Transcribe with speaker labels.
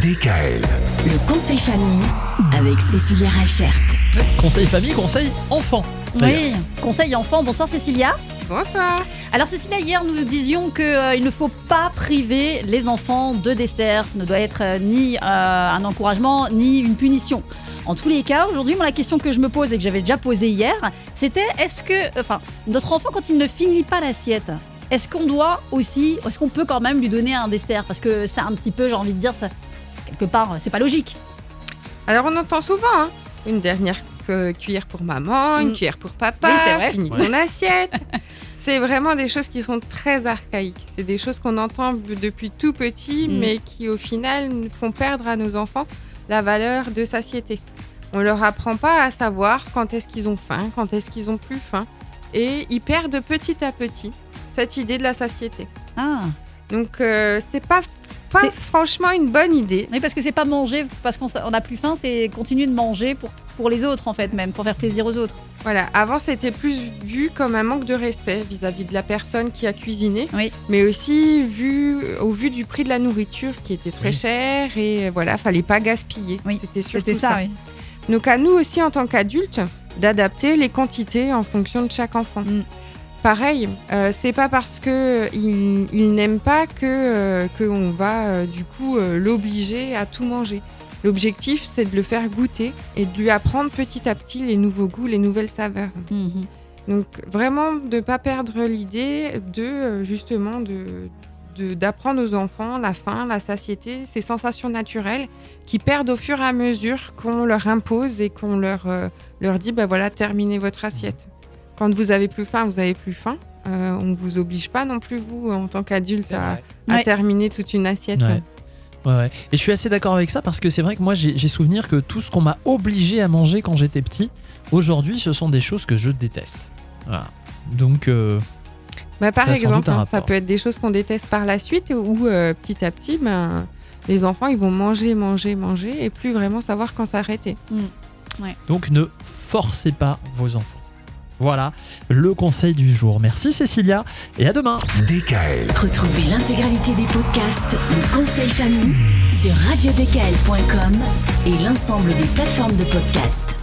Speaker 1: DKL.
Speaker 2: Le conseil famille avec Cécilia Rachert.
Speaker 3: Conseil famille, conseil enfant.
Speaker 4: Oui, conseil enfant. Bonsoir Cécilia.
Speaker 5: Bonsoir.
Speaker 4: Alors Cécilia, hier nous disions qu'il ne faut pas priver les enfants de dessert. Ce ne doit être euh, ni euh, un encouragement ni une punition. En tous les cas, aujourd'hui, moi la question que je me pose et que j'avais déjà posée hier, c'était est-ce que, enfin, notre enfant quand il ne finit pas l'assiette, est-ce qu'on doit aussi, est-ce qu'on peut quand même lui donner un dessert? Parce que c'est un petit peu, j'ai envie de dire, ça, quelque part, c'est pas logique.
Speaker 5: Alors on entend souvent hein, une dernière euh, cuillère pour maman, une
Speaker 4: Mm.
Speaker 5: cuillère pour papa,
Speaker 4: Oui, vrai.
Speaker 5: finis
Speaker 3: Ouais.
Speaker 5: ton assiette. c'est vraiment des choses qui sont très archaïques. C'est des choses qu'on entend depuis tout petit,
Speaker 4: Mm.
Speaker 5: mais qui au final font perdre à nos enfants la valeur de satiété. On leur apprend pas à savoir quand est-ce qu'ils ont faim, quand est-ce qu'ils ont plus faim, et ils perdent petit à petit cette idée de la satiété.
Speaker 4: Ah,
Speaker 5: Donc euh, c'est pas pas franchement une bonne idée.
Speaker 4: oui, parce que c'est pas manger parce qu'on s- on a plus faim, c'est continuer de manger pour, pour les autres en fait, même pour faire plaisir aux autres.
Speaker 5: Voilà, avant c'était plus vu comme un manque de respect vis-à-vis de la personne qui a cuisiné,
Speaker 4: Oui.
Speaker 5: mais aussi vu au vu du prix de la nourriture qui était très
Speaker 3: Oui.
Speaker 5: cher et euh, voilà, fallait pas gaspiller.
Speaker 4: Oui,
Speaker 5: C'était surtout
Speaker 4: C'était ça,
Speaker 5: ça.
Speaker 4: oui.
Speaker 5: Donc à nous aussi en tant qu'adultes d'adapter les quantités en fonction de chaque enfant.
Speaker 4: Mm.
Speaker 5: Pareil, euh, c'est pas parce que il, il n'aime pas que euh, qu'on va euh, du coup l'obliger à tout manger. L'objectif c'est de le faire goûter et de lui apprendre petit à petit les nouveaux goûts, les nouvelles saveurs.
Speaker 4: Mhm.
Speaker 5: Donc vraiment de ne pas perdre l'idée de justement de d'apprendre aux enfants la faim, la satiété, ces sensations naturelles qui perdent au fur et à mesure qu'on leur impose et qu'on leur, leur dit bah voilà terminez votre assiette. Quand vous avez plus faim, vous avez plus faim. Euh, on ne vous oblige pas non plus vous en tant qu'adulte à, à
Speaker 4: Ouais.
Speaker 5: terminer toute une assiette.
Speaker 3: Ouais. Ouais, ouais. Et je suis assez d'accord avec ça parce que c'est vrai que moi j'ai souvenir que tout ce qu'on m'a obligé à manger quand j'étais petit, aujourd'hui ce sont des choses que je déteste. Voilà. Donc euh,
Speaker 5: Bah, par
Speaker 3: Ça
Speaker 5: exemple, hein, ça peut être des choses qu'on déteste par la suite ou euh, petit à petit, ben, les enfants ils vont manger, manger, manger et plus vraiment savoir quand s'arrêter.
Speaker 3: donc ne forcez pas vos enfants. Voilà le conseil du jour. Merci Cécilia et à demain.
Speaker 1: DKL.
Speaker 2: Retrouvez l'intégralité des podcasts Le conseil famille sur radiodkl.com et l'ensemble des plateformes de podcasts.